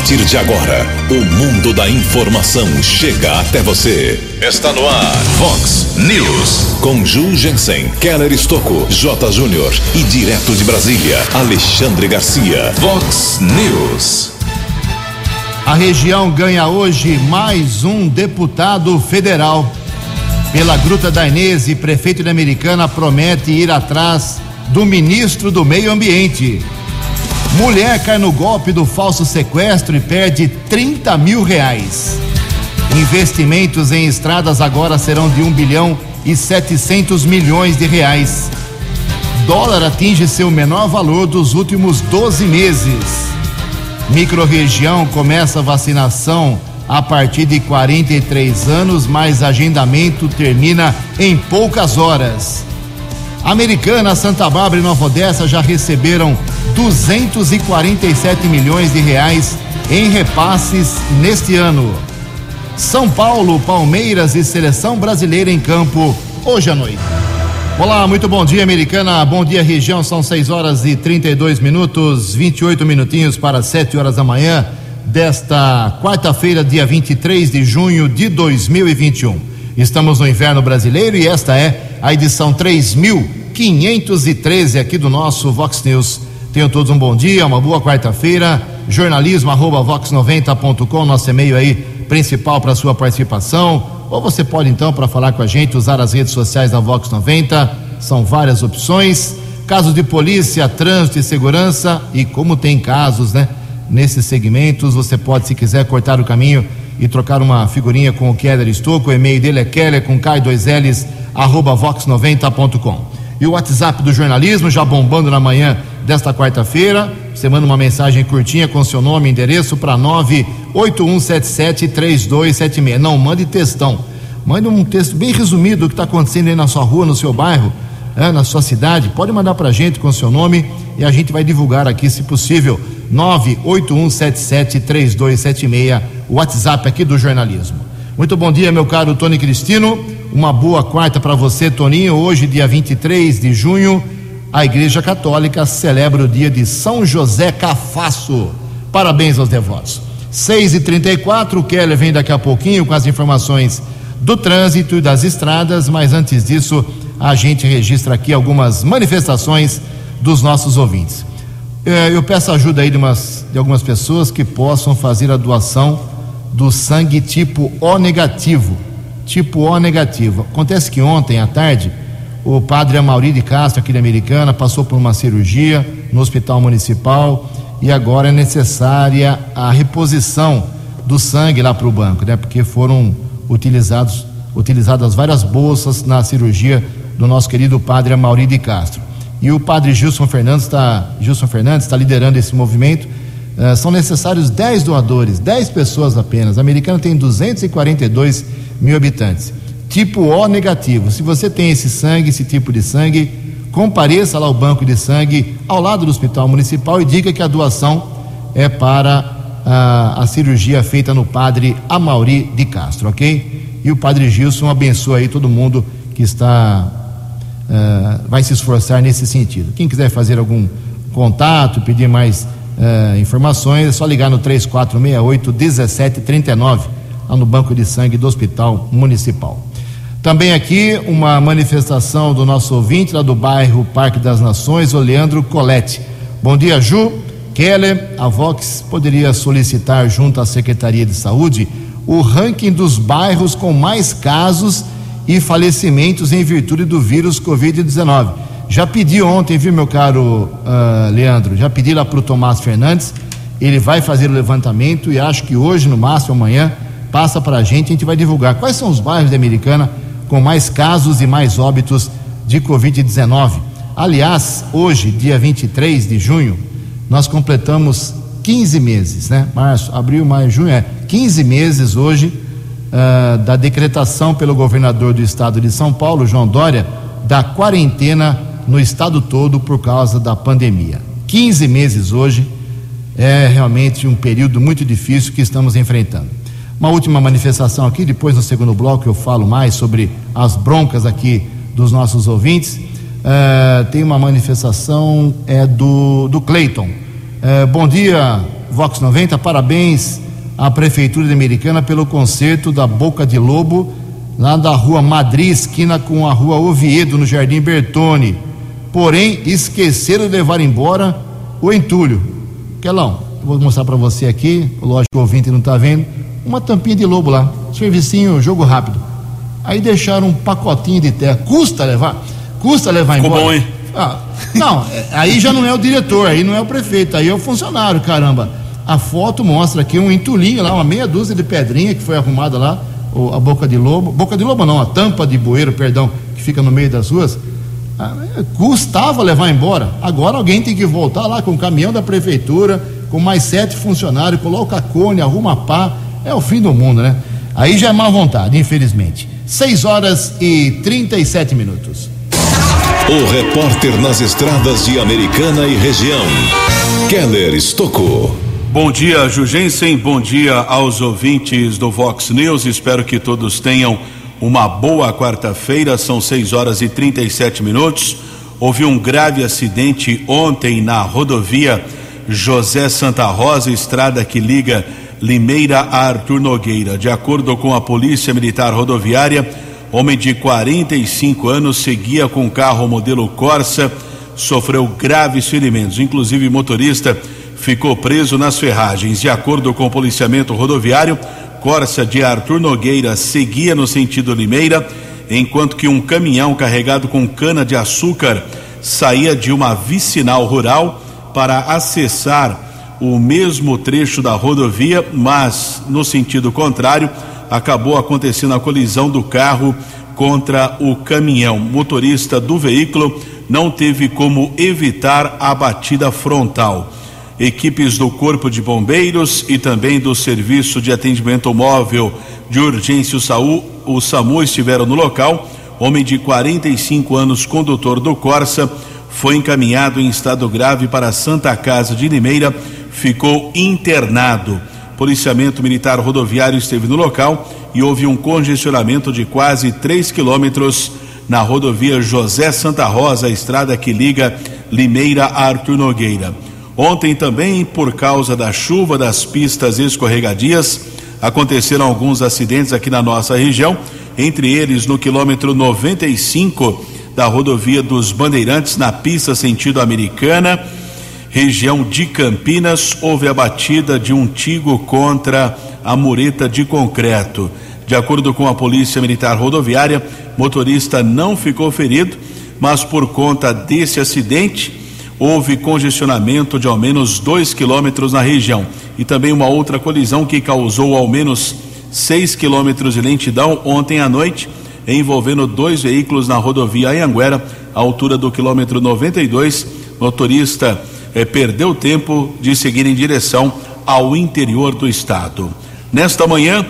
partir de agora, o mundo da informação chega até você. Está no ar, Fox News. Com Ju Jensen, Keller Estocco, J. Júnior e direto de Brasília, Alexandre Garcia. Fox News. A região ganha hoje mais um deputado federal. Pela Gruta da Inês, prefeito de Americana promete ir atrás do ministro do Meio Ambiente. Mulher cai no golpe do falso sequestro e perde 30 mil reais. Investimentos em estradas agora serão de 1 bilhão e 700 milhões de reais. Dólar atinge seu menor valor dos últimos 12 meses. Microrregião começa vacinação a partir de 43 anos, mas agendamento termina em poucas horas. Americana, Santa Bárbara e Nova Odessa já receberam 247 milhões de reais em repasses neste ano. São Paulo, Palmeiras e Seleção Brasileira em campo hoje à noite. Olá, muito bom dia, Americana. Bom dia, região. São 6 horas e 32 minutos, 28 minutinhos para 7 horas da manhã desta quarta-feira, dia 23 de junho de 2021. Estamos no inverno brasileiro e esta é a edição 3513 aqui do nosso Vox News. Tenham todos um bom dia, uma boa quarta-feira. Jornalismo arroba vox90.com, nosso e-mail aí principal para sua participação. Ou você pode então, para falar com a gente, usar as redes sociais da Vox 90. São várias opções. Casos de polícia, trânsito e segurança. E como tem casos, né? Nesses segmentos, você pode, se quiser, cortar o caminho e trocar uma figurinha com o Keller Estocco. O e-mail dele é keller com K2Ls, arroba vox90.com. E o WhatsApp do jornalismo já bombando na manhã desta quarta-feira. Você manda uma mensagem curtinha com seu nome e endereço para 981773276. Não, mande textão. Mande um texto bem resumido do que está acontecendo aí na sua rua, no seu bairro, é, na sua cidade. Pode mandar para a gente com seu nome e a gente vai divulgar aqui, se possível. 981773276, o WhatsApp aqui do jornalismo. Muito bom dia, meu caro Tony Cristino. Uma boa quarta para você, Toninho. Hoje, dia 23 de junho a Igreja Católica celebra o dia de São José Cafasso. Parabéns aos devotos. 6 e 34 o Keller vem daqui a pouquinho com as informações do trânsito e das estradas, mas antes disso, a gente registra aqui algumas manifestações dos nossos ouvintes. É, eu peço ajuda aí de, umas, de algumas pessoas que possam fazer a doação do sangue tipo O negativo. Tipo O negativo. Acontece que ontem à tarde o padre Amauri de Castro, aqui de Americana, passou por uma cirurgia no hospital municipal e agora é necessária a reposição do sangue lá para o banco, né? Porque foram utilizados, utilizadas várias bolsas na cirurgia do nosso querido padre Amauri de Castro. E o padre Gilson Fernandes está Gilson Fernandes está liderando esse movimento. Uh, são necessários 10 doadores, 10 pessoas apenas. A Americana tem 242 mil habitantes tipo O negativo. Se você tem esse sangue, esse tipo de sangue, compareça lá ao banco de sangue ao lado do hospital municipal e diga que a doação é para a, a cirurgia feita no padre Amauri de Castro, ok? E o padre Gilson abençoa aí todo mundo que está uh, vai se esforçar nesse sentido. Quem quiser fazer algum contato, pedir mais uh, informações, é só ligar no 3468 1739, lá no banco de sangue do Hospital Municipal. Também aqui uma manifestação do nosso ouvinte lá do bairro Parque das Nações, o Leandro Colette. Bom dia, Ju. Keller, a Vox poderia solicitar junto à Secretaria de Saúde o ranking dos bairros com mais casos e falecimentos em virtude do vírus Covid-19. Já pedi ontem, viu, meu caro uh, Leandro? Já pedi lá para o Tomás Fernandes. Ele vai fazer o levantamento e acho que hoje, no máximo amanhã, passa para a gente. A gente vai divulgar quais são os bairros da Americana com mais casos e mais óbitos de Covid-19. Aliás, hoje, dia 23 de junho, nós completamos 15 meses, né? Março, abril, maio, junho, é 15 meses hoje uh, da decretação pelo governador do estado de São Paulo, João Dória, da quarentena no estado todo por causa da pandemia. 15 meses hoje é realmente um período muito difícil que estamos enfrentando. Uma última manifestação aqui, depois no segundo bloco eu falo mais sobre as broncas aqui dos nossos ouvintes. Uh, tem uma manifestação é do, do Cleiton. Uh, bom dia, Vox 90, parabéns à Prefeitura de Americana pelo conserto da Boca de Lobo, lá da rua Madrid, esquina com a rua Oviedo, no Jardim Bertone. Porém, esqueceram de levar embora o entulho. Quelão, vou mostrar para você aqui, lógico que o ouvinte não está vendo, uma tampinha de lobo lá, servicinho, jogo rápido. Aí deixaram um pacotinho de terra. Custa levar? Custa levar Ficou embora? bom, hein? Ah, não, é, aí já não é o diretor, aí não é o prefeito, aí é o funcionário, caramba. A foto mostra aqui um entulhinho lá, uma meia dúzia de pedrinha que foi arrumada lá, a boca de lobo. Boca de lobo não, a tampa de bueiro, perdão, que fica no meio das ruas. Ah, é, custava levar embora. Agora alguém tem que voltar lá com o caminhão da prefeitura, com mais sete funcionários, coloca cone, arruma pá. É o fim do mundo, né? Aí já é má vontade, infelizmente. 6 horas e 37 minutos. O repórter nas estradas de Americana e região, Keller Estocou. Bom dia, Jugensen. Bom dia aos ouvintes do Vox News. Espero que todos tenham uma boa quarta-feira. São 6 horas e 37 minutos. Houve um grave acidente ontem na rodovia José Santa Rosa, estrada que liga Limeira a Arthur Nogueira. De acordo com a Polícia Militar Rodoviária, homem de 45 anos seguia com carro modelo Corsa, sofreu graves ferimentos, inclusive motorista ficou preso nas ferragens. De acordo com o policiamento rodoviário, Corsa de Arthur Nogueira seguia no sentido Limeira, enquanto que um caminhão carregado com cana de açúcar saía de uma vicinal rural para acessar o mesmo trecho da rodovia, mas no sentido contrário, acabou acontecendo a colisão do carro contra o caminhão. Motorista do veículo não teve como evitar a batida frontal. Equipes do Corpo de Bombeiros e também do Serviço de Atendimento Móvel de Urgência o o SAMU estiveram no local. Homem de 45 anos, condutor do Corsa, foi encaminhado em estado grave para Santa Casa de Limeira ficou internado. Policiamento Militar Rodoviário esteve no local e houve um congestionamento de quase 3 quilômetros na rodovia José Santa Rosa, a estrada que liga Limeira a Arthur Nogueira. Ontem também, por causa da chuva das pistas escorregadias, aconteceram alguns acidentes aqui na nossa região, entre eles no quilômetro 95 da rodovia dos Bandeirantes, na pista sentido americana região de Campinas, houve a batida de um tigo contra a mureta de concreto. De acordo com a Polícia Militar Rodoviária, motorista não ficou ferido, mas por conta desse acidente, houve congestionamento de ao menos dois quilômetros na região. E também uma outra colisão que causou ao menos seis quilômetros de lentidão ontem à noite, envolvendo dois veículos na rodovia Anhanguera, à altura do quilômetro 92. Motorista eh, perdeu tempo de seguir em direção ao interior do estado. Nesta manhã,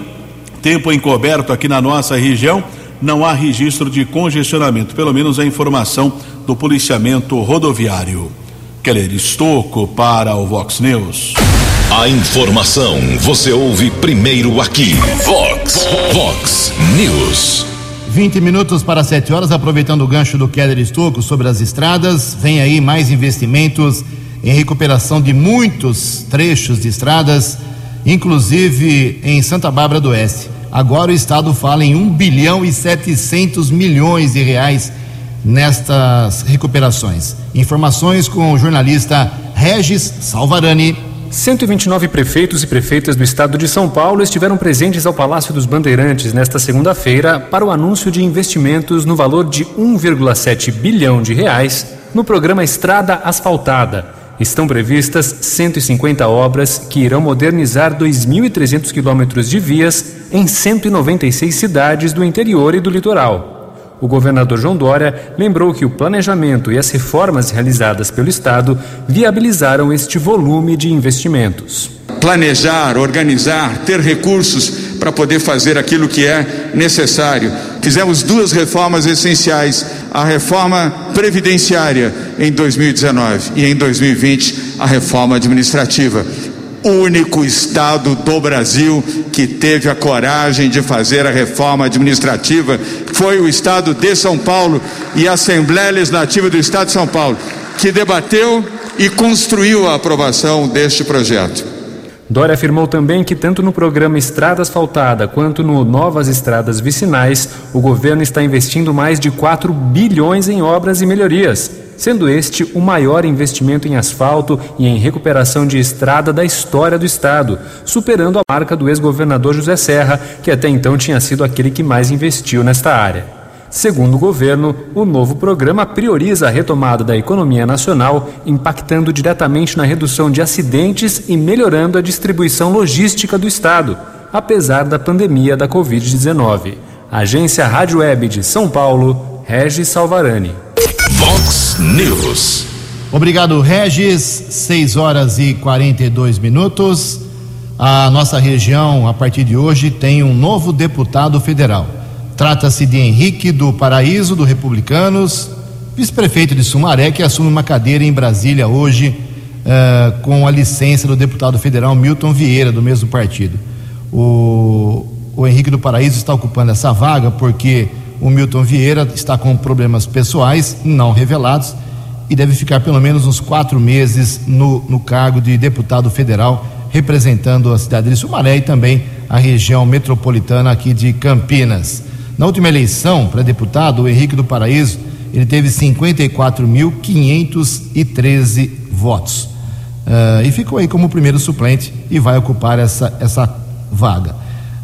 tempo encoberto aqui na nossa região, não há registro de congestionamento, pelo menos a informação do policiamento rodoviário. Keller Estocco para o Vox News. A informação você ouve primeiro aqui. Vox, Vox News. 20 minutos para 7 horas, aproveitando o gancho do Keller Estocco sobre as estradas, vem aí mais investimentos em recuperação de muitos trechos de estradas, inclusive em Santa Bárbara do Oeste. Agora o Estado fala em 1 bilhão e 700 milhões de reais nestas recuperações. Informações com o jornalista Regis Salvarani. 129 prefeitos e prefeitas do estado de São Paulo estiveram presentes ao Palácio dos Bandeirantes nesta segunda-feira para o anúncio de investimentos no valor de 1,7 bilhão de reais no programa Estrada Asfaltada estão previstas 150 obras que irão modernizar 2.300 quilômetros de vias em 196 cidades do interior e do litoral. O governador João Dória lembrou que o planejamento e as reformas realizadas pelo Estado viabilizaram este volume de investimentos. Planejar, organizar, ter recursos para poder fazer aquilo que é necessário. Fizemos duas reformas essenciais: a reforma previdenciária em 2019 e em 2020 a reforma administrativa. Único estado do Brasil que teve a coragem de fazer a reforma administrativa foi o estado de São Paulo e a Assembleia Legislativa do Estado de São Paulo, que debateu e construiu a aprovação deste projeto. Dória afirmou também que, tanto no programa Estrada Asfaltada quanto no Novas Estradas Vicinais, o governo está investindo mais de 4 bilhões em obras e melhorias, sendo este o maior investimento em asfalto e em recuperação de estrada da história do Estado, superando a marca do ex-governador José Serra, que até então tinha sido aquele que mais investiu nesta área. Segundo o governo, o novo programa prioriza a retomada da economia nacional, impactando diretamente na redução de acidentes e melhorando a distribuição logística do Estado, apesar da pandemia da Covid-19. Agência Rádio Web de São Paulo, Regis Salvarani. Vox News. Obrigado, Regis. 6 horas e 42 minutos. A nossa região, a partir de hoje, tem um novo deputado federal. Trata-se de Henrique do Paraíso, do Republicanos, vice-prefeito de Sumaré, que assume uma cadeira em Brasília hoje, uh, com a licença do deputado federal Milton Vieira, do mesmo partido. O, o Henrique do Paraíso está ocupando essa vaga porque o Milton Vieira está com problemas pessoais não revelados e deve ficar pelo menos uns quatro meses no, no cargo de deputado federal, representando a cidade de Sumaré e também a região metropolitana aqui de Campinas. Na última eleição para deputado, o Henrique do Paraíso, ele teve 54.513 votos. Uh, e ficou aí como primeiro suplente e vai ocupar essa, essa vaga.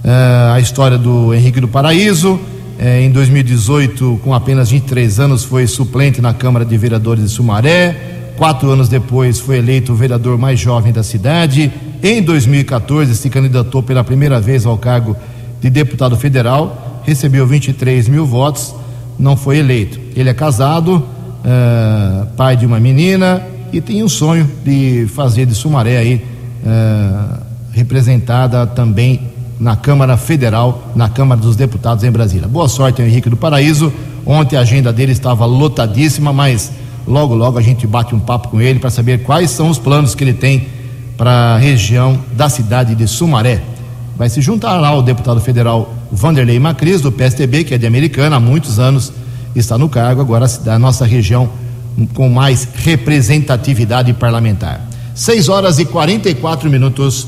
Uh, a história do Henrique do Paraíso, eh, em 2018, com apenas 23 anos, foi suplente na Câmara de Vereadores de Sumaré. Quatro anos depois, foi eleito o vereador mais jovem da cidade. Em 2014, se candidatou pela primeira vez ao cargo de deputado federal recebeu 23 mil votos, não foi eleito. Ele é casado, uh, pai de uma menina e tem um sonho de fazer de Sumaré aí uh, representada também na Câmara Federal, na Câmara dos Deputados em Brasília. Boa sorte, Henrique do Paraíso. Ontem a agenda dele estava lotadíssima, mas logo logo a gente bate um papo com ele para saber quais são os planos que ele tem para a região da cidade de Sumaré. Vai se juntar lá o deputado federal Vanderlei Macris, do PSTB, que é de Americana há muitos anos, está no cargo, agora da nossa região com mais representatividade parlamentar. 6 horas e 44 minutos.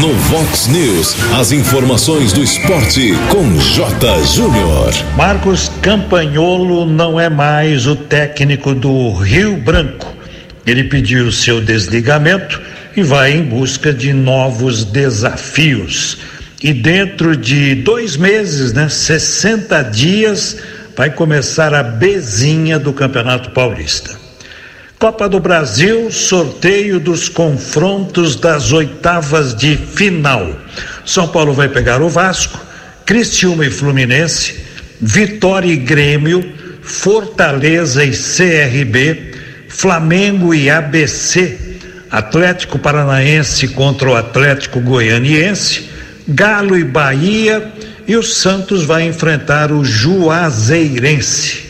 No Vox News, as informações do esporte com J. Júnior. Marcos Campanholo não é mais o técnico do Rio Branco. Ele pediu seu desligamento e vai em busca de novos desafios e dentro de dois meses, né, 60 dias, vai começar a bezinha do Campeonato Paulista. Copa do Brasil, sorteio dos confrontos das oitavas de final. São Paulo vai pegar o Vasco, Cristiúma e Fluminense, Vitória e Grêmio, Fortaleza e CRB, Flamengo e ABC, Atlético Paranaense contra o Atlético Goianiense, Galo e Bahia e o Santos vai enfrentar o Juazeirense.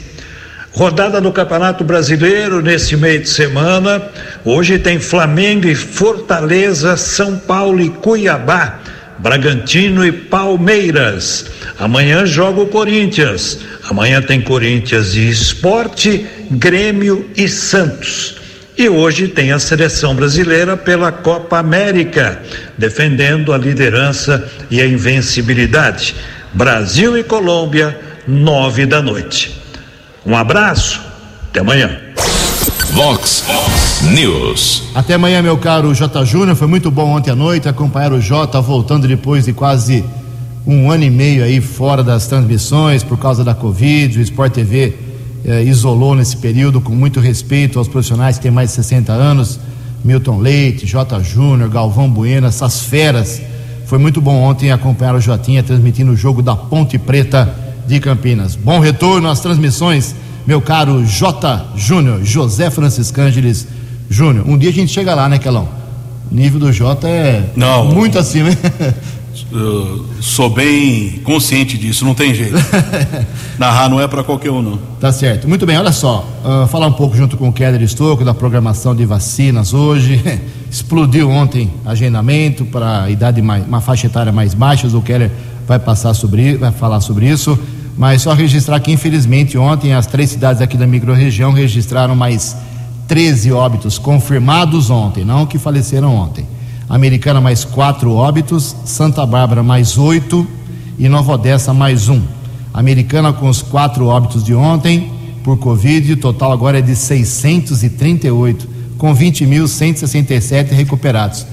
Rodada do Campeonato Brasileiro nesse meio de semana. Hoje tem Flamengo e Fortaleza, São Paulo e Cuiabá, Bragantino e Palmeiras. Amanhã joga o Corinthians. Amanhã tem Corinthians e Esporte, Grêmio e Santos. E hoje tem a seleção brasileira pela Copa América, defendendo a liderança e a invencibilidade. Brasil e Colômbia, nove da noite. Um abraço, até amanhã. Vox News. Até amanhã, meu caro J. Júnior. Foi muito bom ontem à noite acompanhar o J voltando depois de quase um ano e meio aí fora das transmissões por causa da Covid. O Sport TV eh, isolou nesse período com muito respeito aos profissionais que têm mais de 60 anos, Milton Leite, J. Júnior, Galvão Bueno, essas feras. Foi muito bom ontem acompanhar o Jotinha transmitindo o jogo da Ponte Preta de Campinas. Bom retorno às transmissões, meu caro J. Júnior, José Francisco Ângeles Júnior. Um dia a gente chega lá, né, Kelão? O nível do J é Não. muito acima. hein? Eu sou bem consciente disso, não tem jeito. Narrar não é para qualquer um, não. Tá certo. Muito bem, olha só. ah, falar um pouco junto com o Keller Estocco da programação de vacinas hoje. Explodiu ontem agendamento para a idade mais, uma faixa etária mais baixa. O Keller vai passar sobre, vai falar sobre isso. Mas só registrar que infelizmente ontem as três cidades aqui da microrregião registraram mais 13 óbitos confirmados ontem, não que faleceram ontem. Americana mais quatro óbitos, Santa Bárbara mais oito e Nova Odessa mais um. Americana com os quatro óbitos de ontem por Covid, o total agora é de 638, com 20.167 recuperados.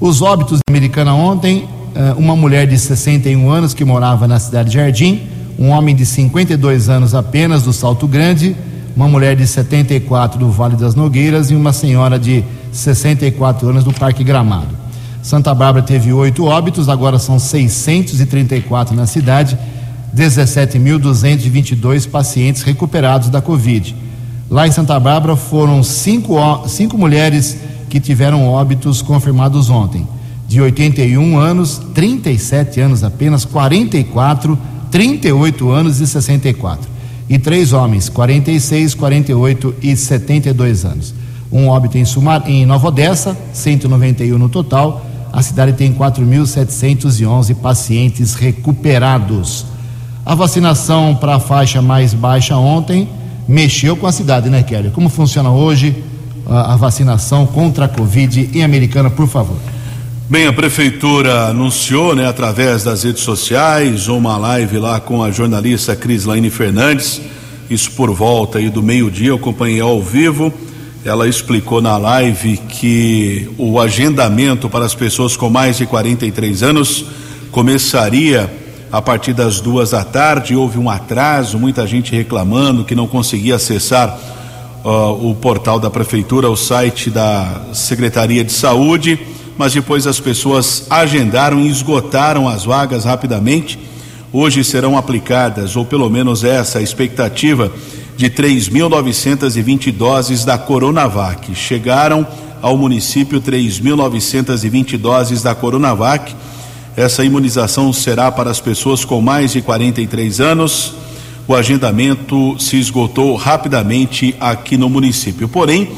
Os óbitos da Americana ontem, eh, uma mulher de 61 anos que morava na cidade de Jardim, um homem de 52 anos apenas do Salto Grande, uma mulher de 74 do Vale das Nogueiras e uma senhora de 64 anos do Parque Gramado. Santa Bárbara teve oito óbitos, agora são 634 na cidade, 17.222 pacientes recuperados da Covid. Lá em Santa Bárbara foram cinco, cinco mulheres que tiveram óbitos confirmados ontem. De 81 anos, 37 anos apenas, 44, 38 anos e 64. E três homens, 46, 48 e 72 anos. Um óbito em, Sumar, em Nova Odessa, 191 no total. A cidade tem 4.711 pacientes recuperados. A vacinação para a faixa mais baixa ontem mexeu com a cidade, né, Kelly? Como funciona hoje a, a vacinação contra a Covid em Americana, por favor? Bem, a prefeitura anunciou, né, através das redes sociais, uma live lá com a jornalista Crislaine Fernandes, isso por volta aí do meio-dia, eu acompanhei ao vivo. Ela explicou na live que o agendamento para as pessoas com mais de 43 anos começaria a partir das duas da tarde. Houve um atraso, muita gente reclamando que não conseguia acessar uh, o portal da prefeitura, o site da Secretaria de Saúde, mas depois as pessoas agendaram e esgotaram as vagas rapidamente. Hoje serão aplicadas, ou pelo menos essa a expectativa, de 3.920 doses da Coronavac. Chegaram ao município 3.920 doses da Coronavac essa imunização será para as pessoas com mais de 43 anos. O agendamento se esgotou rapidamente aqui no município. Porém,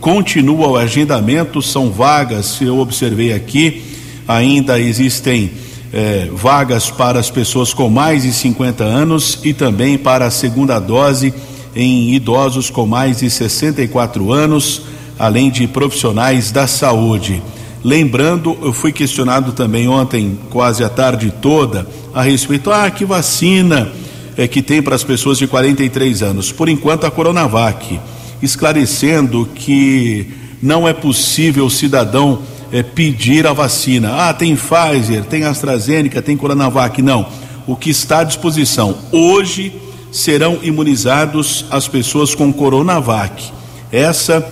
continua o agendamento, são vagas, eu observei aqui, ainda existem eh, vagas para as pessoas com mais de 50 anos e também para a segunda dose em idosos com mais de 64 anos, além de profissionais da saúde. Lembrando, eu fui questionado também ontem, quase a tarde toda, a respeito, ah, que vacina é que tem para as pessoas de 43 anos? Por enquanto, a Coronavac, esclarecendo que não é possível o cidadão é, pedir a vacina. Ah, tem Pfizer, tem AstraZeneca, tem Coronavac. Não. O que está à disposição hoje serão imunizados as pessoas com Coronavac. Essa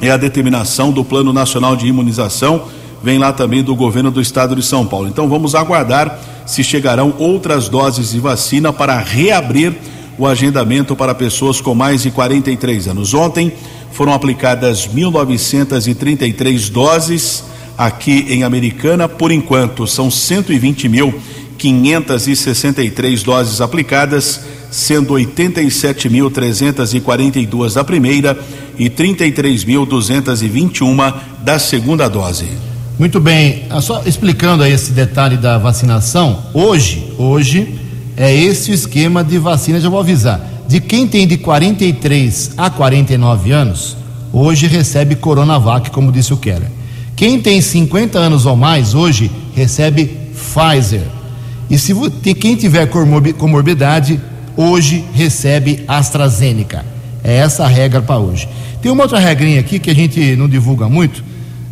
é a determinação do Plano Nacional de Imunização, vem lá também do governo do estado de São Paulo. Então vamos aguardar se chegarão outras doses de vacina para reabrir o agendamento para pessoas com mais de 43 anos. Ontem foram aplicadas 1.933 doses aqui em Americana, por enquanto são 120.563 doses aplicadas sendo 87.342 da primeira e 33.221 da segunda dose. Muito bem, ah, só explicando aí esse detalhe da vacinação, hoje, hoje é esse o esquema de vacina, já vou avisar. De quem tem de 43 a 49 anos, hoje recebe Coronavac, como disse o Keller. Quem tem 50 anos ou mais, hoje recebe Pfizer. E se quem tiver comorbidade, hoje recebe AstraZeneca. É essa a regra para hoje. Tem uma outra regrinha aqui que a gente não divulga muito,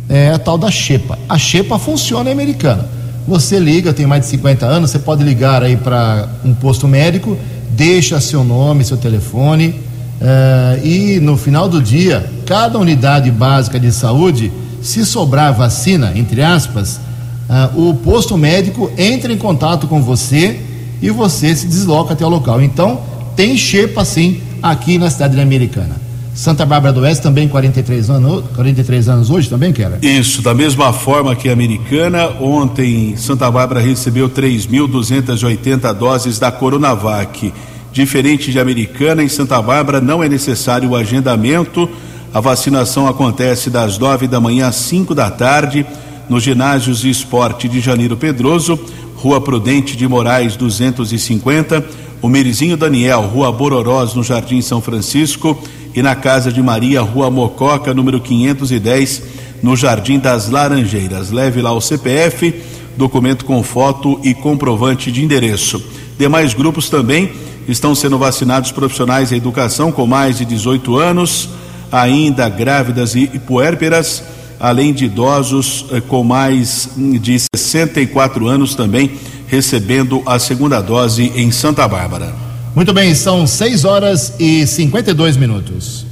é a tal da Xepa. A Xepa funciona em americana. Você liga, tem mais de 50 anos, você pode ligar aí para um posto médico, deixa seu nome, seu telefone, uh, e no final do dia, cada unidade básica de saúde, se sobrar vacina, entre aspas, uh, o posto médico entra em contato com você e você se desloca até o local. Então, tem xepa sim aqui na cidade americana. Santa Bárbara do Oeste também 43 anos, 43 anos hoje também, Kera? Isso, da mesma forma que a americana, ontem Santa Bárbara recebeu 3.280 doses da Coronavac. Diferente de americana, em Santa Bárbara não é necessário o agendamento. A vacinação acontece das 9 da manhã às 5 da tarde nos ginásios de esporte de Janeiro Pedroso Rua Prudente de Moraes 250, o Merizinho Daniel, Rua Bororós, no Jardim São Francisco, e na Casa de Maria, Rua Mococa, número 510, no Jardim das Laranjeiras. Leve lá o CPF, documento com foto e comprovante de endereço. Demais grupos também estão sendo vacinados profissionais da educação com mais de 18 anos, ainda grávidas e puérperas, além de idosos eh, com mais de 64 anos também recebendo a segunda dose em Santa Bárbara. Muito bem, são 6 horas e 52 minutos.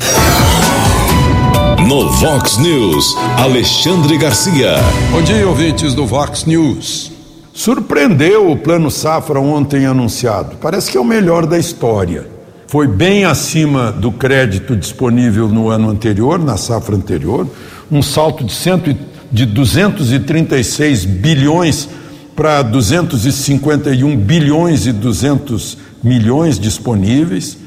No Vox News, Alexandre Garcia. Bom dia, ouvintes do Vox News. Surpreendeu o Plano Safra ontem anunciado. Parece que é o melhor da história. Foi bem acima do crédito disponível no ano anterior, na safra anterior, um salto de, cento, de 236 bilhões para 251 bilhões e 200 milhões disponíveis,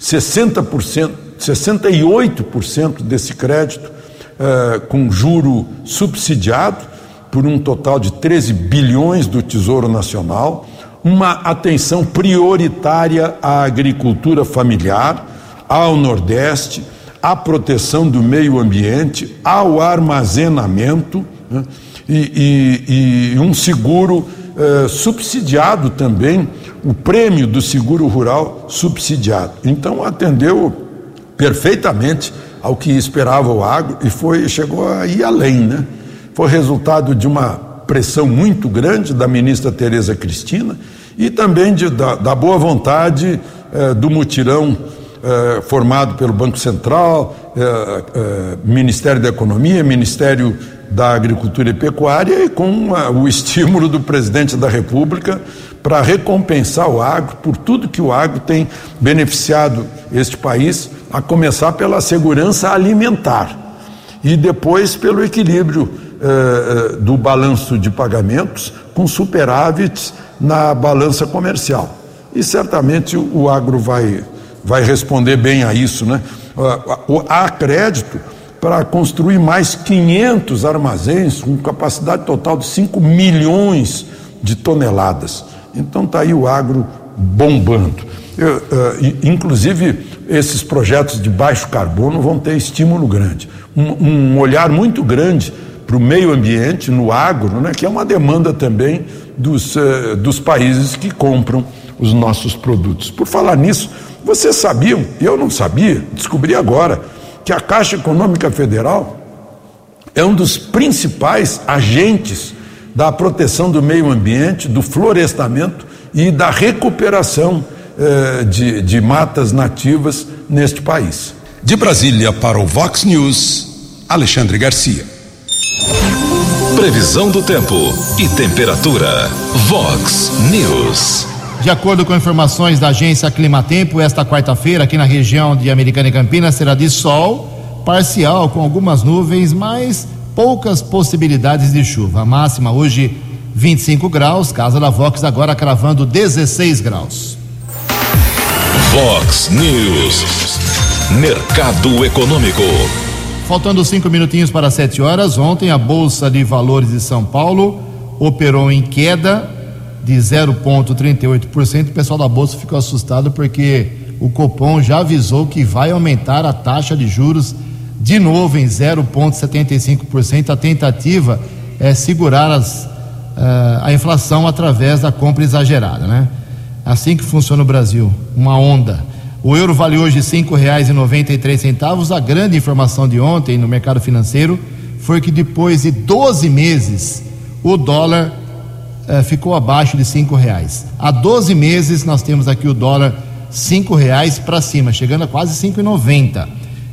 60%, 68% desse crédito uh, com juro subsidiado por um total de 13 bilhões do Tesouro Nacional, uma atenção prioritária à agricultura familiar, ao Nordeste, à proteção do meio ambiente, ao armazenamento. Né? e, e, e um seguro eh, subsidiado também, o prêmio do seguro rural subsidiado. Então atendeu perfeitamente ao que esperava o agro e foi chegou a ir além, né? Foi resultado de uma pressão muito grande da ministra Tereza Cristina e também de, da, da boa vontade eh, do mutirão eh, formado pelo Banco Central, eh, eh, Ministério da Economia, Ministério da Agricultura e Pecuária e com a, o estímulo do presidente da República para recompensar o agro por tudo que o agro tem beneficiado este país, a começar pela segurança alimentar e depois pelo equilíbrio eh, eh do balanço de pagamentos com superávites na balança comercial. E certamente o, agro vai, vai responder bem a isso, né? Há crédito para construir mais 500 armazéns com capacidade total de 5 milhões de toneladas. Então está aí o agro bombando. Eu, uh, inclusive, esses projetos de baixo carbono vão ter estímulo grande. Um, um olhar muito grande para o meio ambiente, no agro, né, que é uma demanda também dos, uh, dos países que compram os nossos produtos. Por falar nisso, vocês sabiam, eu não sabia, descobri agora, que a Caixa Econômica Federal é um dos principais agentes da proteção do meio ambiente, do florestamento e da recuperação eh, de, de matas nativas neste país. De Brasília para o Vox News, Alexandre Garcia. Previsão do tempo e temperatura. Vox News. De acordo com informações da agência Climatempo, esta quarta-feira aqui na região de Americana e Campinas será de sol parcial com algumas nuvens, mas poucas possibilidades de chuva. A máxima hoje 25 graus, casa da Vox agora cravando 16 graus. Vox News. Mercado Econômico. Faltando cinco minutinhos para sete horas, ontem a Bolsa de Valores de São Paulo operou em queda de 0,38%. O pessoal da Bolsa ficou assustado porque o Copom já avisou que vai aumentar a taxa de juros de novo em 0,75%. A tentativa é segurar as, uh, a inflação através da compra exagerada, né? Assim que funciona o Brasil, uma onda. O euro vale hoje R$ 5,93. A grande informação de ontem no mercado financeiro foi que depois de 12 meses o dólar eh, ficou abaixo de cinco reais. Há 12 meses nós temos aqui o dólar cinco reais para cima, chegando a quase 5,90.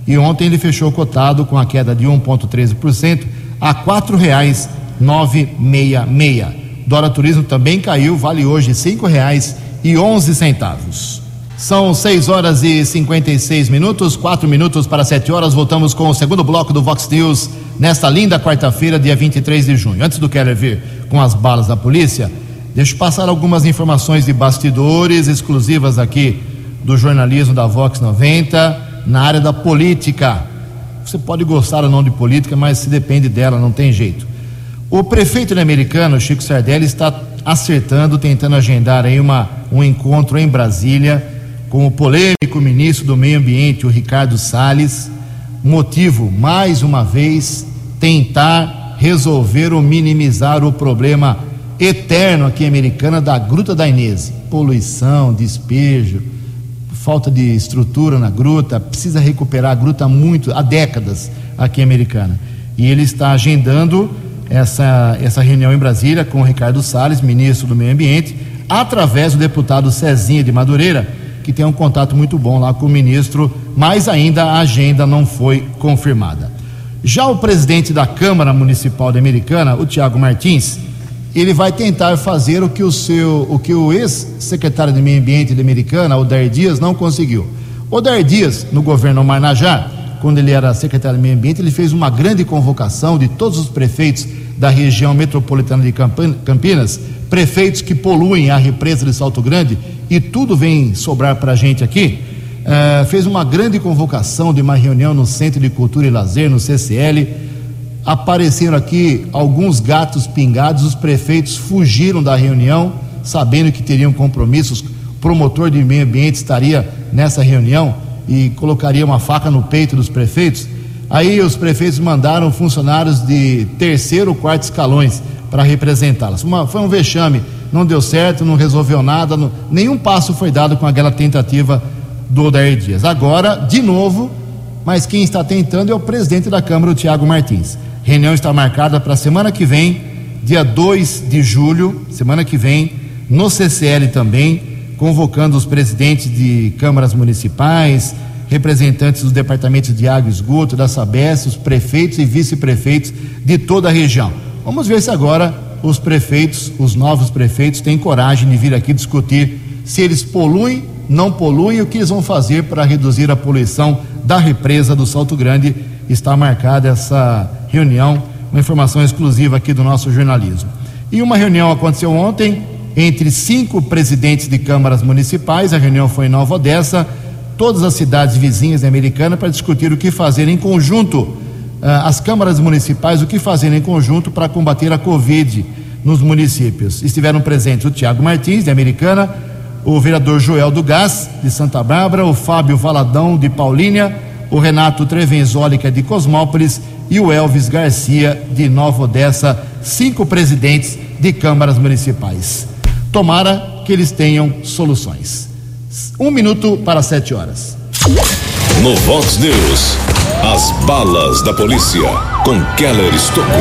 E ontem ele fechou cotado com a queda de 1,13% a quatro reais 966. Dólar turismo também caiu, vale hoje cinco reais e onze centavos. São 6 horas e 56 minutos, 4 minutos para 7 horas. Voltamos com o segundo bloco do Vox News nesta linda quarta-feira, dia 23 de junho. Antes do Keller vir com as balas da polícia, deixa eu passar algumas informações de bastidores exclusivas aqui do jornalismo da Vox 90 na área da política. Você pode gostar ou não de política, mas se depende dela, não tem jeito. O prefeito americano, Chico Sardelli, está acertando, tentando agendar aí uma, um encontro em Brasília com o polêmico ministro do Meio Ambiente, o Ricardo Salles. Motivo, mais uma vez, tentar resolver ou minimizar o problema eterno aqui em Americana da Gruta da Inês. Poluição, despejo, falta de estrutura na gruta, precisa recuperar a gruta muito, há décadas aqui em Americana. E ele está agendando essa, essa reunião em Brasília com o Ricardo Salles, ministro do Meio Ambiente, através do deputado Cezinha de Madureira, que tem um contato muito bom lá com o ministro, mas ainda a agenda não foi confirmada. Já o presidente da Câmara Municipal de Americana, o Tiago Martins, ele vai tentar fazer o que o seu, o que o ex-secretário de Meio Ambiente de Americana, Odair Dias, não conseguiu. Odair Dias, no governo Marnajá, quando ele era secretário de Meio Ambiente, ele fez uma grande convocação de todos os prefeitos da região metropolitana de Campinas, prefeitos que poluem a represa de Salto Grande, e tudo vem sobrar para a gente aqui. Uh, fez uma grande convocação de uma reunião no Centro de Cultura e Lazer, no CCL. Apareceram aqui alguns gatos pingados, os prefeitos fugiram da reunião, sabendo que teriam compromissos. O promotor de meio ambiente estaria nessa reunião e colocaria uma faca no peito dos prefeitos. Aí os prefeitos mandaram funcionários de terceiro ou quarto escalões para representá-las. Foi um vexame, não deu certo, não resolveu nada, não, nenhum passo foi dado com aquela tentativa do Odair Dias. Agora, de novo, mas quem está tentando é o presidente da Câmara, o Tiago Martins. Reunião está marcada para a semana que vem, dia 2 de julho, semana que vem, no CCL também convocando os presidentes de câmaras municipais, representantes dos departamentos de água e esgoto, da Sabesp, os prefeitos e vice-prefeitos de toda a região. Vamos ver se agora os prefeitos, os novos prefeitos, têm coragem de vir aqui discutir se eles poluem, não poluem o que eles vão fazer para reduzir a poluição da represa do Salto Grande. Está marcada essa reunião, uma informação exclusiva aqui do nosso jornalismo. E uma reunião aconteceu ontem entre cinco presidentes de câmaras municipais. A reunião foi em Nova Odessa, todas as cidades vizinhas americanas, para discutir o que fazer em conjunto. Uh, as câmaras municipais, o que fazer em conjunto para combater a Covid nos municípios. Estiveram presentes o Tiago Martins, de Americana, o vereador Joel do Gás, de Santa Bárbara, o Fábio Valadão, de Paulínia, o Renato Trevenzoli, de Cosmópolis, e o Elvis Garcia, de Nova Odessa, cinco presidentes de câmaras municipais. Tomara que eles tenham soluções. Um minuto para sete horas. No Vox News, as balas da polícia com Keller Estocou.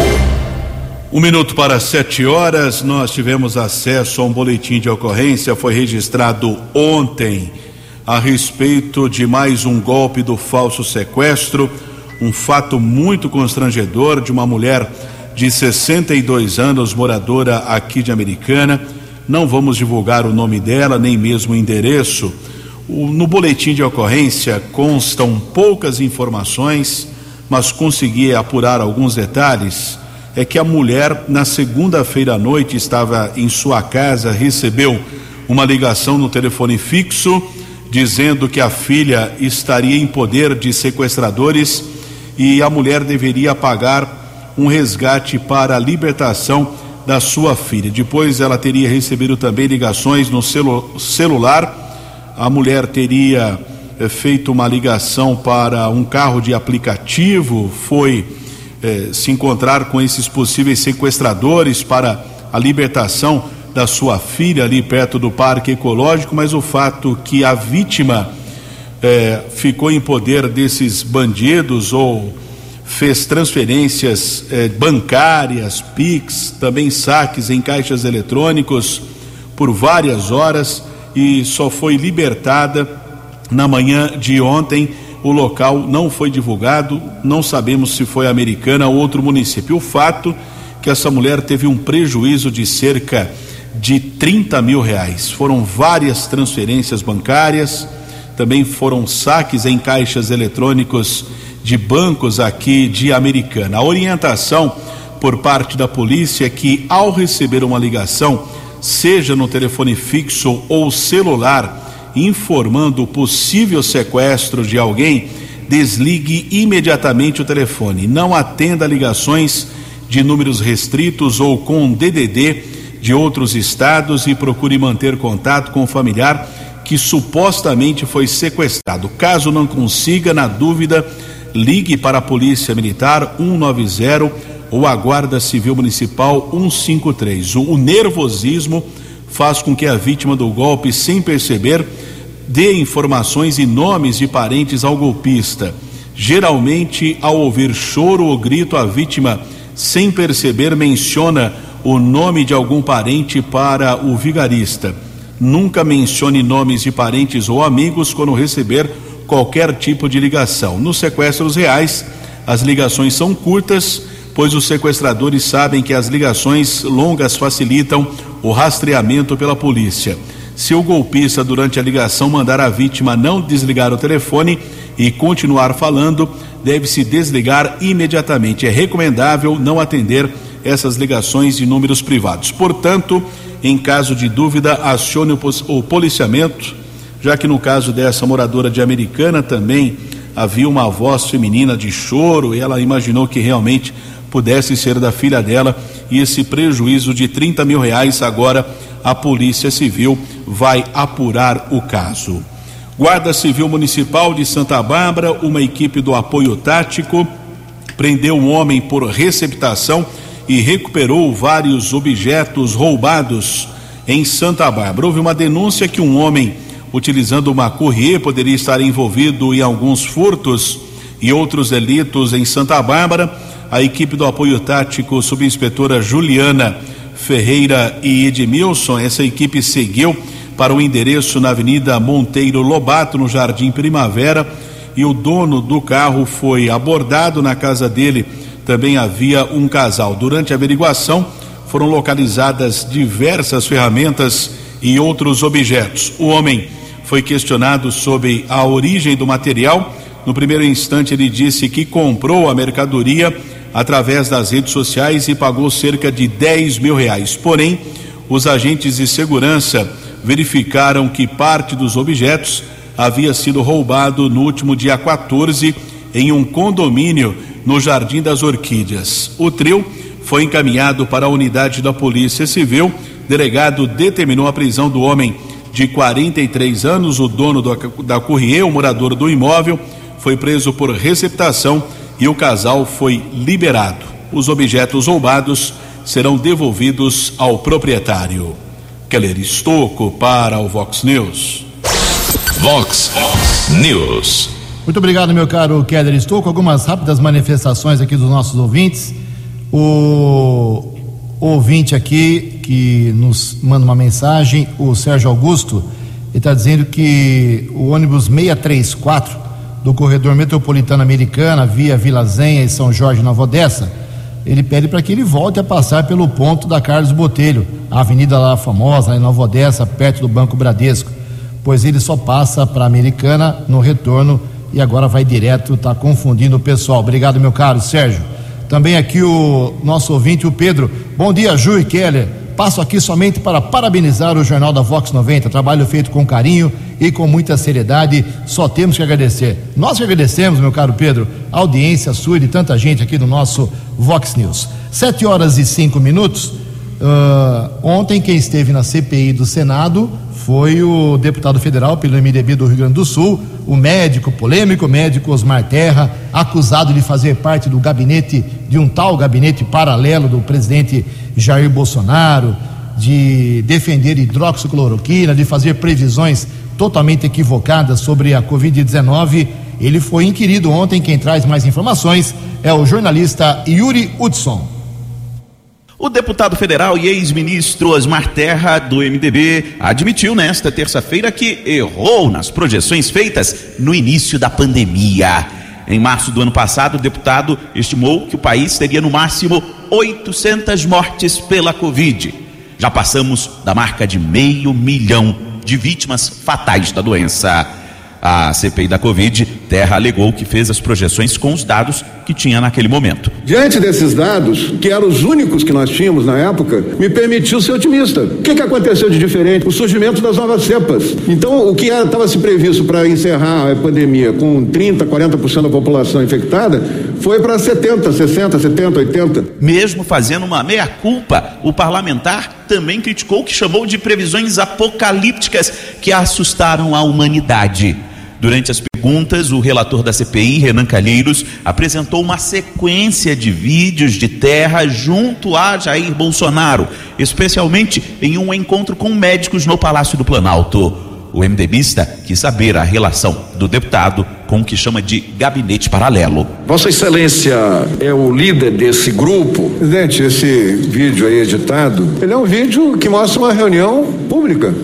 Um minuto para sete horas, nós tivemos acesso a um boletim de ocorrência, foi registrado ontem a respeito de mais um golpe do falso sequestro, um fato muito constrangedor de uma mulher de 62 anos, moradora aqui de Americana não vamos divulgar o nome dela, nem mesmo o endereço. No boletim de ocorrência constam poucas informações, mas consegui apurar alguns detalhes. É que a mulher, na segunda-feira à noite, estava em sua casa, recebeu uma ligação no telefone fixo dizendo que a filha estaria em poder de sequestradores e a mulher deveria pagar um resgate para a libertação da sua filha. Depois ela teria recebido também ligações no celu celular. A mulher teria eh, feito uma ligação para um carro de aplicativo, foi eh, se encontrar com esses possíveis sequestradores para a libertação da sua filha ali perto do parque ecológico, mas o fato que a vítima eh, ficou em poder desses bandidos ou fez transferências bancárias, PIX, também saques em caixas eletrônicos por várias horas e só foi libertada na manhã de ontem. O local não foi divulgado, não sabemos se foi americana ou outro município. O fato que essa mulher teve um prejuízo de cerca de 30 mil reais. Foram várias transferências bancárias, também foram saques em caixas eletrônicos de bancos aqui de Americana. A orientação por parte da polícia é que, ao receber uma ligação, seja no telefone fixo ou celular, informando o possível sequestro de alguém, desligue imediatamente o telefone. Não atenda ligações de números restritos ou com DDD de outros estados e procure manter contato com o familiar que supostamente foi sequestrado. Caso não consiga, na dúvida, ligue para a Polícia Militar 190 ou a Guarda Civil Municipal 153. O, o nervosismo faz com que a vítima do golpe, sem perceber, dê informações e nomes de parentes ao golpista. Geralmente, ao ouvir choro ou grito, a vítima, sem perceber, menciona o nome de algum parente para o vigarista. Nunca mencione nomes de parentes ou amigos quando receber qualquer tipo de ligação. Nos sequestros reais, as ligações são curtas, pois os sequestradores sabem que as ligações longas facilitam o rastreamento pela polícia. Se o golpista, durante a ligação, mandar a vítima não desligar o telefone e continuar falando, deve-se desligar imediatamente. É recomendável não atender essas ligações de números privados. Portanto, em caso de dúvida, acione o policiamento, já que no caso dessa moradora de Americana também havia uma voz feminina de choro e ela imaginou que realmente pudesse ser da filha dela e esse prejuízo de 30 mil reais agora a Polícia Civil vai apurar o caso. Guarda Civil Municipal de Santa Bárbara, uma equipe do apoio tático, prendeu um homem por receptação e recuperou vários objetos roubados em Santa Bárbara. Houve uma denúncia que um homem utilizando uma correia poderia estar envolvido em alguns furtos e outros delitos em Santa Bárbara. A equipe do apoio tático, subinspetora Juliana Ferreira e Edmilson, essa equipe seguiu para o endereço na Avenida Monteiro Lobato, no Jardim Primavera, e o dono do carro foi abordado na casa dele também havia um casal. Durante a averiguação, foram localizadas diversas ferramentas e outros objetos. O homem foi questionado sobre a origem do material. No primeiro instante, ele disse que comprou a mercadoria através das redes sociais e pagou cerca de 10 mil reais. Porém, os agentes de segurança verificaram que parte dos objetos havia sido roubado no último dia 14 em um condomínio no Jardim das Orquídeas. O trio foi encaminhado para a unidade da Polícia Civil. Delegado determinou a prisão do homem de 43 anos, o dono do, da Corrier, o morador do imóvel, foi preso por receptação e o casal foi liberado. Os objetos roubados serão devolvidos ao proprietário. Keller Estocco para o Vox News. Vox News. Muito obrigado, meu caro Keller. Estou com algumas rápidas manifestações aqui dos nossos ouvintes. O ouvinte aqui que nos manda uma mensagem, o Sérgio Augusto, ele está dizendo que o ônibus 634 do corredor metropolitano americana via Vila Zenha e São Jorge Nova Odessa, ele pede para que ele volte a passar pelo ponto da Carlos Botelho, a avenida lá famosa, em Nova Odessa, perto do Banco Bradesco, pois ele só passa para a Americana no retorno e agora vai direto, está confundindo o pessoal. Obrigado, meu caro Sérgio. Também aqui o nosso ouvinte, o Pedro. Bom dia, Ju e Keller. Passo aqui somente para parabenizar o Jornal da Vox 90. Trabalho feito com carinho e com muita seriedade. Só temos que agradecer. Nós que agradecemos, meu caro Pedro, a audiência sua e de tanta gente aqui do nosso Vox News. Sete horas e cinco minutos. Uh, ontem, quem esteve na CPI do Senado foi o deputado federal pelo MDB do Rio Grande do Sul, o médico, polêmico médico Osmar Terra, acusado de fazer parte do gabinete, de um tal gabinete paralelo do presidente Jair Bolsonaro, de defender hidroxicloroquina, de fazer previsões totalmente equivocadas sobre a Covid-19. Ele foi inquirido ontem. Quem traz mais informações é o jornalista Yuri Hudson. O deputado federal e ex-ministro Osmar Terra, do MDB, admitiu nesta terça-feira que errou nas projeções feitas no início da pandemia. Em março do ano passado, o deputado estimou que o país teria no máximo 800 mortes pela Covid. Já passamos da marca de meio milhão de vítimas fatais da doença. A CPI da Covid, Terra alegou que fez as projeções com os dados que tinha naquele momento. Diante desses dados, que eram os únicos que nós tínhamos na época, me permitiu ser otimista. O que, que aconteceu de diferente? O surgimento das novas cepas. Então, o que estava se previsto para encerrar a pandemia com 30%, 40% da população infectada, foi para 70, 60, 70, 80. Mesmo fazendo uma meia-culpa, o parlamentar também criticou o que chamou de previsões apocalípticas que assustaram a humanidade. Durante as perguntas, o relator da CPI, Renan Calheiros, apresentou uma sequência de vídeos de terra junto a Jair Bolsonaro, especialmente em um encontro com médicos no Palácio do Planalto. O MDBista quis saber a relação do deputado com o que chama de gabinete paralelo. Vossa Excelência é o líder desse grupo. Presidente, esse vídeo aí editado, ele é um vídeo que mostra uma reunião pública.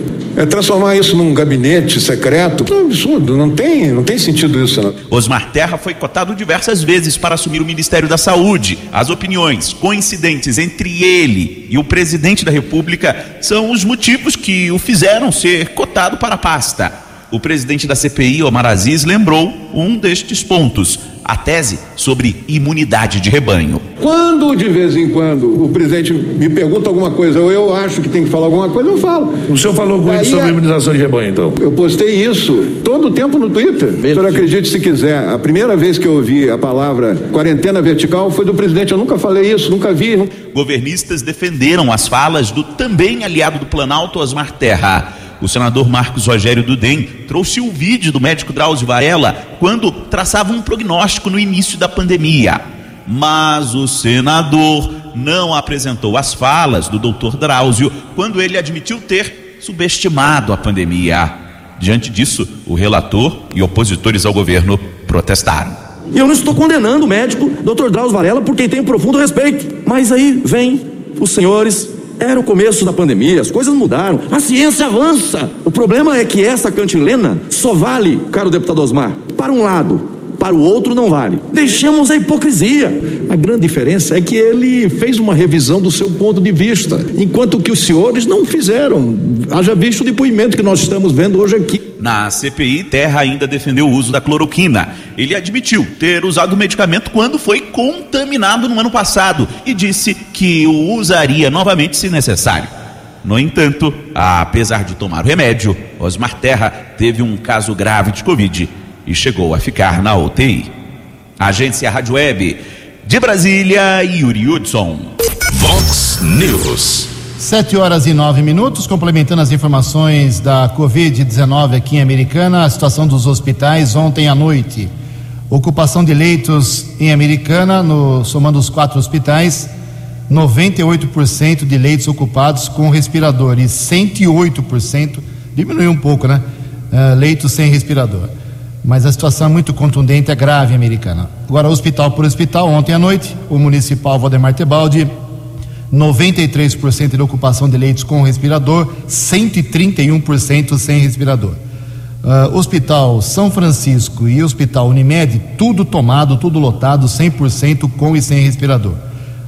É transformar isso num gabinete secreto, é um absurdo, não tem, não tem sentido isso. Não. Osmar Terra foi cotado diversas vezes para assumir o Ministério da Saúde. As opiniões coincidentes entre ele e o presidente da República são os motivos que o fizeram ser cotado para a pasta. O presidente da CPI, Omar Aziz, lembrou um destes pontos a tese sobre imunidade de rebanho. Quando de vez em quando o presidente me pergunta alguma coisa ou eu acho que tem que falar alguma coisa, eu falo. O senhor falou muito Aí, sobre imunização de rebanho, então? Eu postei isso todo o tempo no Twitter. O senhor acredite se quiser. A primeira vez que eu ouvi a palavra quarentena vertical foi do presidente. Eu nunca falei isso, nunca vi. Governistas defenderam as falas do também aliado do Planalto, Osmar Terra o senador Marcos Rogério Dudem trouxe o vídeo do médico Drauzio Varela quando traçava um prognóstico no início da pandemia. Mas o senador não apresentou as falas do doutor Drauzio quando ele admitiu ter subestimado a pandemia. Diante disso, o relator e opositores ao governo protestaram. E eu não estou condenando o médico, doutor Drauzio Varela, por quem tenho profundo respeito. Mas aí vem os senhores era o começo da pandemia, as coisas mudaram, a ciência avança. O problema é que essa cantilena só vale, caro deputado Osmar, para um lado, para o outro não vale. Deixamos a hipocrisia. A grande diferença é que ele fez uma revisão do seu ponto de vista, enquanto que os senhores não fizeram. Haja visto o depoimento que nós estamos vendo hoje aqui. Na CPI, Terra ainda defendeu o uso da cloroquina. Ele admitiu ter usado o medicamento quando foi contaminado no ano passado e disse que o usaria novamente se necessário. No entanto, apesar de tomar o remédio, Osmar Terra teve um caso grave de Covid e chegou a ficar na UTI. Agência Rádio Web de Brasília, Yuri Hudson. Vox News. Sete horas e nove minutos, complementando as informações da Covid-19 aqui em Americana, a situação dos hospitais ontem à noite. Ocupação de leitos em Americana, no, somando os quatro hospitais, 98% de leitos ocupados com respirador e 108%, diminuiu um pouco, né? Uh, leitos sem respirador. Mas a situação é muito contundente, é grave, americana. Agora, hospital por hospital, ontem à noite, o municipal Valdemar Tebaldi 93% de ocupação de leitos com respirador, 131% sem respirador. Uh, Hospital São Francisco e Hospital Unimed, tudo tomado, tudo lotado, 100% com e sem respirador.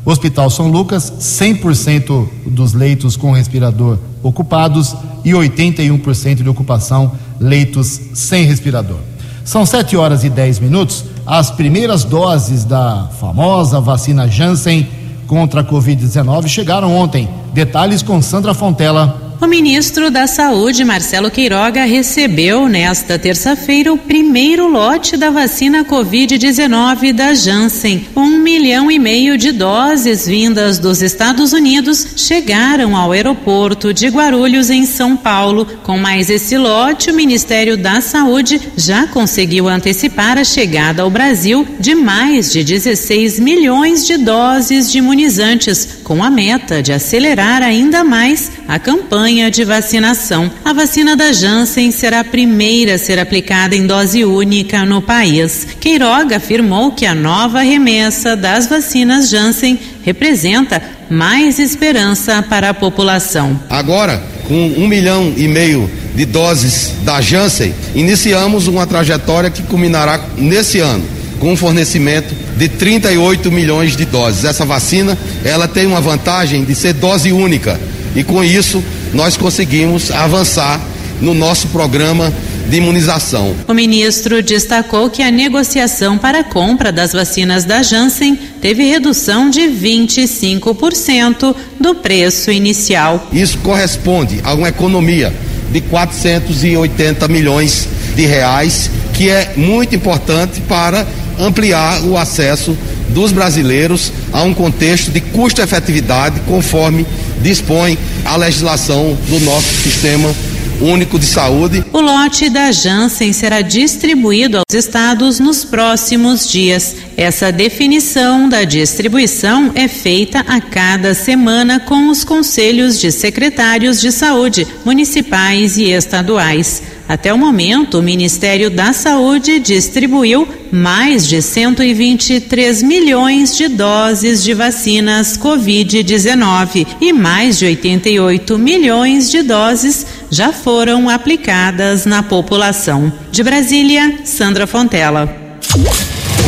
Hospital São Lucas, 100% dos leitos com respirador ocupados e 81% de ocupação leitos sem respirador. São 7 horas e 10 minutos. As primeiras doses da famosa vacina Janssen contra a Covid-19 chegaram ontem. Detalhes com Sandra Fontela. O ministro da Saúde, Marcelo Queiroga, recebeu nesta terça-feira o primeiro lote da vacina Covid-19 da Janssen. Um milhão e meio de doses vindas dos Estados Unidos chegaram ao aeroporto de Guarulhos, em São Paulo. Com mais esse lote, o Ministério da Saúde já conseguiu antecipar a chegada ao Brasil de mais de 16 milhões de doses de imunizantes, com a meta de acelerar ainda mais a campanha de vacinação. A vacina da Janssen será a primeira a ser aplicada em dose única no país. Queiroga afirmou que a nova remessa das vacinas Janssen representa mais esperança para a população. Agora, com um milhão e meio de doses da Janssen, iniciamos uma trajetória que culminará nesse ano com um fornecimento de 38 milhões de doses. Essa vacina, ela tem uma vantagem de ser dose única e com isso nós conseguimos avançar no nosso programa de imunização. O ministro destacou que a negociação para a compra das vacinas da Janssen teve redução de 25% do preço inicial. Isso corresponde a uma economia de 480 milhões de reais, que é muito importante para ampliar o acesso dos brasileiros a um contexto de custo-efetividade conforme dispõe a legislação do nosso sistema único de saúde. O lote da Janssen será distribuído aos estados nos próximos dias. Essa definição da distribuição é feita a cada semana com os conselhos de secretários de saúde municipais e estaduais. Até o momento, o Ministério da Saúde distribuiu mais de 123 milhões de doses de vacinas Covid-19 e mais de 88 milhões de doses já foram aplicadas na população. De Brasília, Sandra Fontela.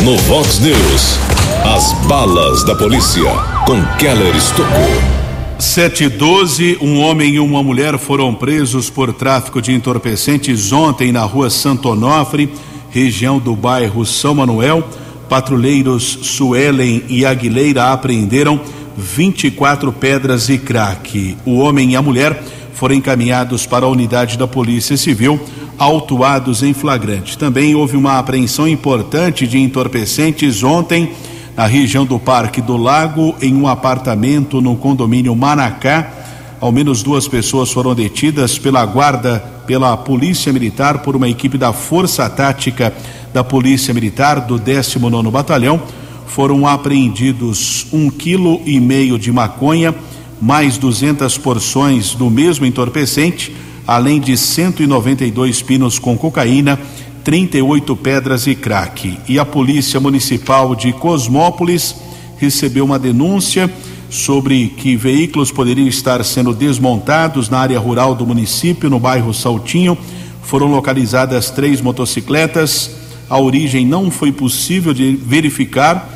No Vox News, as balas da polícia com Keller Estocou. 712, um homem e uma mulher foram presos por tráfico de entorpecentes ontem na rua Santo Onofre, região do bairro São Manuel. Patrulheiros Suelen e Aguilera apreenderam 24 pedras e crack. O homem e a mulher foram encaminhados para a unidade da Polícia Civil, autuados em flagrante. Também houve uma apreensão importante de entorpecentes ontem na região do Parque do Lago, em um apartamento no condomínio Manacá. Ao menos duas pessoas foram detidas pela guarda, pela Polícia Militar, por uma equipe da Força Tática da Polícia Militar do 19 Batalhão. Foram apreendidos um quilo e meio de maconha, mais 200 porções do mesmo entorpecente, além de 192 pinos com cocaína 38 pedras e crack. E a Polícia Municipal de Cosmópolis recebeu uma denúncia sobre que veículos poderiam estar sendo desmontados na área rural do município, no bairro Saltinho. Foram localizadas três motocicletas. A origem não foi possível de verificar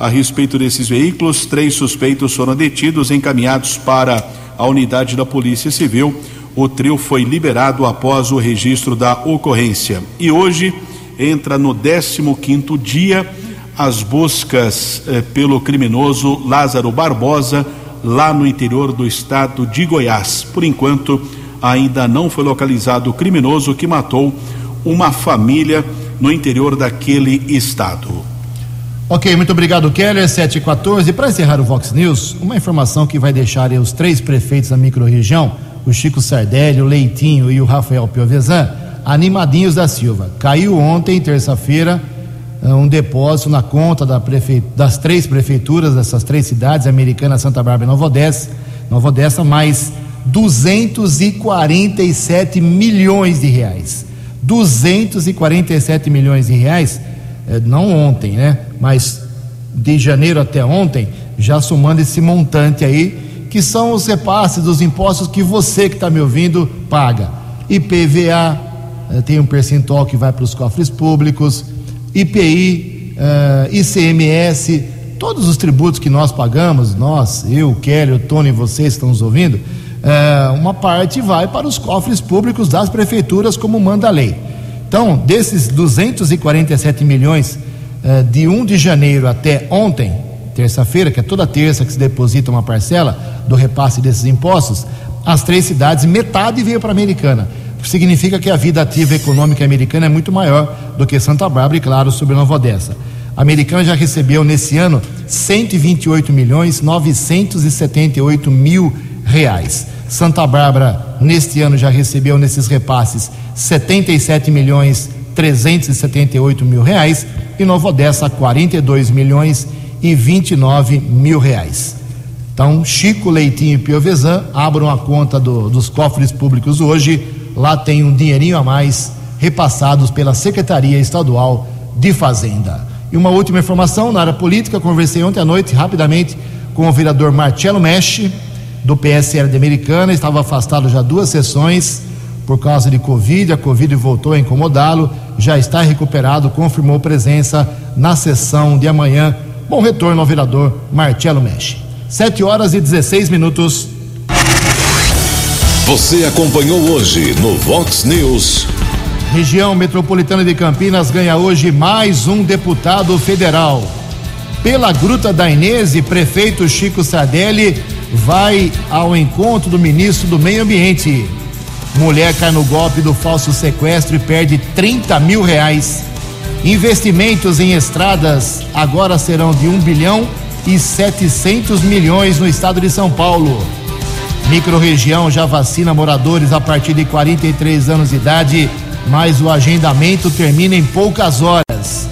a respeito desses veículos. Três suspeitos foram detidos, encaminhados para a unidade da Polícia Civil o trio foi liberado após o registro da ocorrência. E hoje entra no 15 dia as buscas eh, pelo criminoso Lázaro Barbosa, lá no interior do estado de Goiás. Por enquanto, ainda não foi localizado o criminoso que matou uma família no interior daquele estado. Ok, muito obrigado, Keller. 7 e 14. Para encerrar o Vox News, uma informação que vai deixar os três prefeitos da microrregião o Chico Sardelli, o Leitinho e o Rafael Piovesan, animadinhos da Silva. Caiu ontem, terça-feira, eh, um depósito na conta da prefe... das três prefeituras dessas três cidades, Americana, Santa Bárbara e Nova Odessa, Nova Odessa, mais 247 milhões de reais. 247 milhões de reais, eh, não ontem, né? Mas de janeiro até ontem, já somando esse montante aí, que são os repasses dos impostos que você que está me ouvindo paga. IPVA eh, tem um percentual que vai para os cofres públicos, IPI, eh, ICMS, todos os tributos que nós pagamos, nós, eu, Kelly, o Tony, vocês estão nos ouvindo, eh, uma parte vai para os cofres públicos das prefeituras, como manda a lei. Então, desses 247 milhões de 1 de janeiro até ontem, terça-feira, que é toda terça que se deposita uma parcela do repasse desses impostos, as três cidades, metade veio para a Americana. Significa que a vida ativa econômica americana é muito maior do que Santa Bárbara e, claro, sobre Nova Odessa. A Americana já recebeu nesse ano 128 milhões 978 mil reais. Santa Bárbara, neste ano, já recebeu nesses repasses 77 milhões 378 mil reais e Nova Odessa 42 milhões e 29 mil reais. Então, Chico Leitinho e Piovesan abram a conta do, dos cofres públicos hoje. Lá tem um dinheirinho a mais repassados pela Secretaria Estadual de Fazenda. E uma última informação na área política: conversei ontem à noite rapidamente com o vereador Marcelo Mexe, do PSL de Americana, estava afastado já duas sessões por causa de Covid. A Covid voltou a incomodá-lo, já está recuperado, confirmou presença na sessão de amanhã Bom retorno ao vereador Marcelo Mexe. 7 horas e 16 minutos. Você acompanhou hoje no Vox News. Região Metropolitana de Campinas ganha hoje mais um deputado federal. Pela Gruta da Inês, prefeito Chico Sardelli vai ao encontro do ministro do Meio Ambiente. Mulher cai no golpe do falso sequestro e perde 30 mil reais. Investimentos em estradas agora serão de 1 bilhão e 700 milhões no estado de São Paulo. Microrregião já vacina moradores a partir de 43 anos de idade, mas o agendamento termina em poucas horas.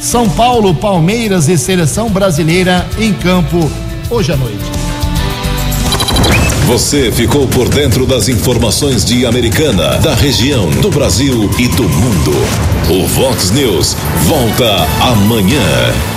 São Paulo, Palmeiras e seleção brasileira em campo hoje à noite. Você ficou por dentro das informações de Americana, da região, do Brasil e do mundo. O Vox News volta amanhã.